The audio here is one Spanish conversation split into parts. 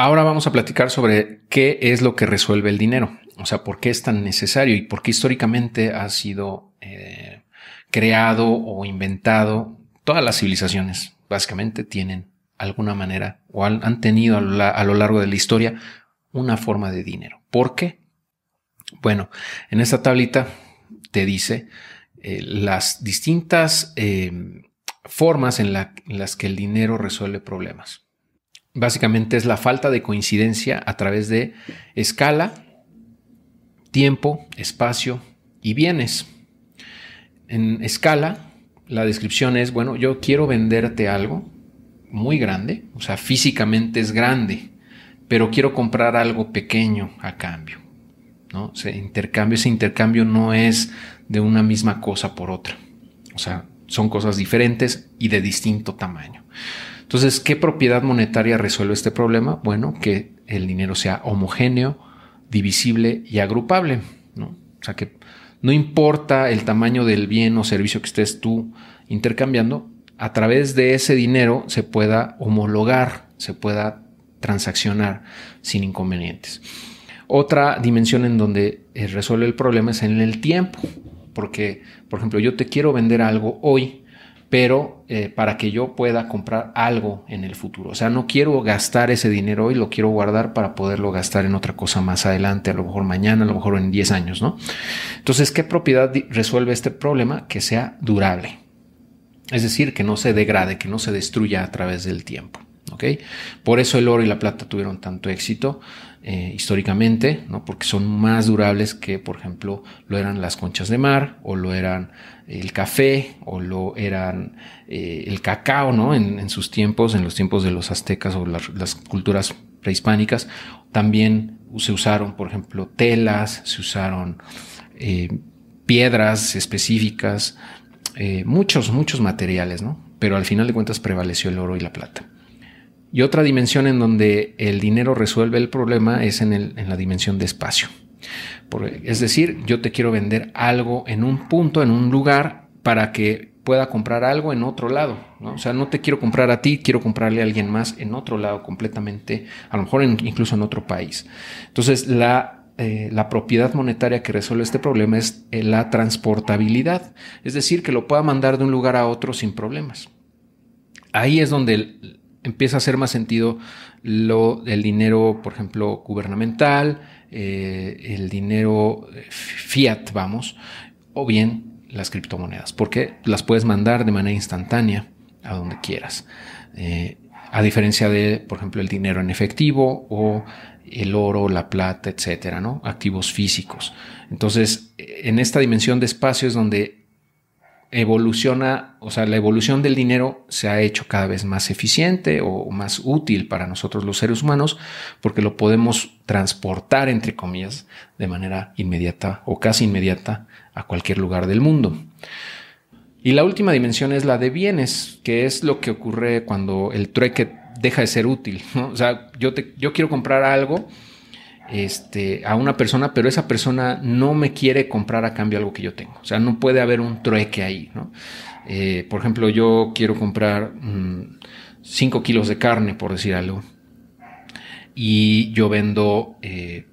Ahora vamos a platicar sobre qué es lo que resuelve el dinero, o sea, por qué es tan necesario y por qué históricamente ha sido eh, creado o inventado. Todas las civilizaciones básicamente tienen alguna manera o han, tenido a lo, largo de la historia una forma de dinero. ¿Por qué? Bueno, en esta tablita te dice eh, las distintas eh, formas en las que el dinero resuelve problemas básicamente es la falta de coincidencia a través de escala, tiempo, espacio y bienes. En escala, la descripción es, bueno, yo quiero venderte algo muy grande, o sea, físicamente es grande, pero quiero comprar algo pequeño a cambio. ¿no? Ese intercambio, ese intercambio no es de una misma cosa por otra. O sea, son cosas diferentes y de distinto tamaño. Entonces, ¿qué propiedad monetaria resuelve este problema? Bueno, que el dinero sea homogéneo, divisible y agrupable. ¿no? O sea, que no importa el tamaño del bien o servicio que estés tú intercambiando, a través de ese dinero se pueda homologar, se pueda transaccionar sin inconvenientes. Otra dimensión en donde eh, resuelve el problema es en el tiempo, porque, por ejemplo, yo te quiero vender algo hoy, pero eh, para que yo pueda comprar algo en el futuro. O sea, no quiero gastar ese dinero hoy, lo quiero guardar para poderlo gastar en otra cosa más adelante, a lo mejor mañana, a lo mejor en 10 años, ¿no? Entonces, ¿qué propiedad resuelve este problema? Que sea durable. Es decir, que no se degrade, que no se destruya a través del tiempo. ¿Ok? Por eso el oro y la plata tuvieron tanto éxito eh, históricamente, porque son más durables que, por ejemplo, lo eran las conchas de mar o lo eran el café o lo eran eh, el cacao, ¿no? En, sus tiempos, en los tiempos de los aztecas o las, culturas prehispánicas, también se usaron, por ejemplo, telas, se usaron eh, piedras específicas, muchos, muchos materiales. Pero al final de cuentas prevaleció el oro y la plata. Y otra dimensión en donde el dinero resuelve el problema es en, la dimensión de espacio. es decir, yo te quiero vender algo en un punto, en un lugar, para que pueda comprar algo en otro lado. O sea, no te quiero comprar a ti, quiero comprarle a alguien más en otro lado completamente, a lo mejor incluso en otro país. Entonces, la, eh, la propiedad monetaria que resuelve este problema es eh, la transportabilidad. Es decir, que lo pueda mandar de un lugar a otro sin problemas. Ahí es donde el, empieza a hacer más sentido lo del dinero, por ejemplo, gubernamental, eh, el dinero eh, fiat, vamos, o bien las criptomonedas, porque las puedes mandar de manera instantánea a donde quieras. Eh, a diferencia de, por ejemplo, el dinero en efectivo o el oro, la plata, etcétera, ¿no? Activos físicos. Entonces, en esta dimensión de espacio es donde evoluciona, o sea, la evolución del dinero se ha hecho cada vez más eficiente o más útil para nosotros los seres humanos porque lo podemos transportar, entre comillas, de manera inmediata o casi inmediata a cualquier lugar del mundo. Y la última dimensión es la de bienes, que es lo que ocurre cuando el trueque deja de ser útil. O sea, yo, te, yo quiero comprar algo este, a una persona, pero esa persona no me quiere comprar a cambio algo que yo tengo. O sea, no puede haber un trueque ahí. ¿no? Eh, por ejemplo, yo quiero comprar 5 mm, kilos de carne, por decir algo, y yo vendo eh,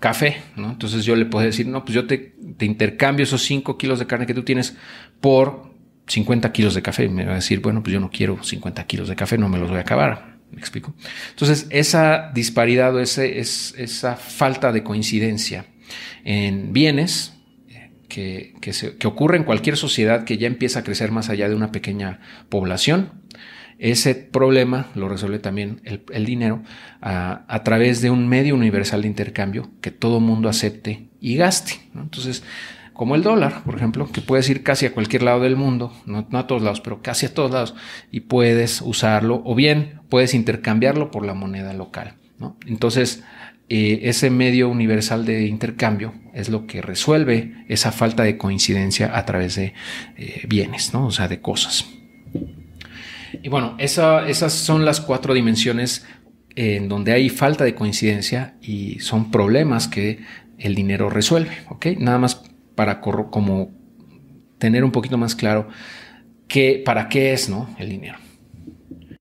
café. ¿no? Entonces yo le puedo decir, no, pues yo te, te intercambio esos 5 kilos de carne que tú tienes por 50 kilos de café. Y me va a decir, bueno, pues yo no quiero 50 kilos de café, no me los voy a acabar. ¿Me explico? Entonces, esa disparidad o ese, es, esa falta de coincidencia en bienes eh, que, que, ocurre en cualquier sociedad que ya empieza a crecer más allá de una pequeña población, ese problema lo resuelve también el, dinero a, a, través de un medio universal de intercambio que todo mundo acepte y gaste. Entonces, como el dólar, por ejemplo, que puedes ir casi a cualquier lado del mundo, no, a todos lados, pero casi a todos lados, y puedes usarlo, o bien puedes intercambiarlo por la moneda local. Entonces, eh, ese medio universal de intercambio es lo que resuelve esa falta de coincidencia a través de eh, bienes, ¿no? o sea, de cosas. Y bueno, esas son las cuatro dimensiones en donde hay falta de coincidencia y son problemas que el dinero resuelve. ¿ok? Nada más para como tener un poquito más claro qué, para qué es ¿no? el dinero.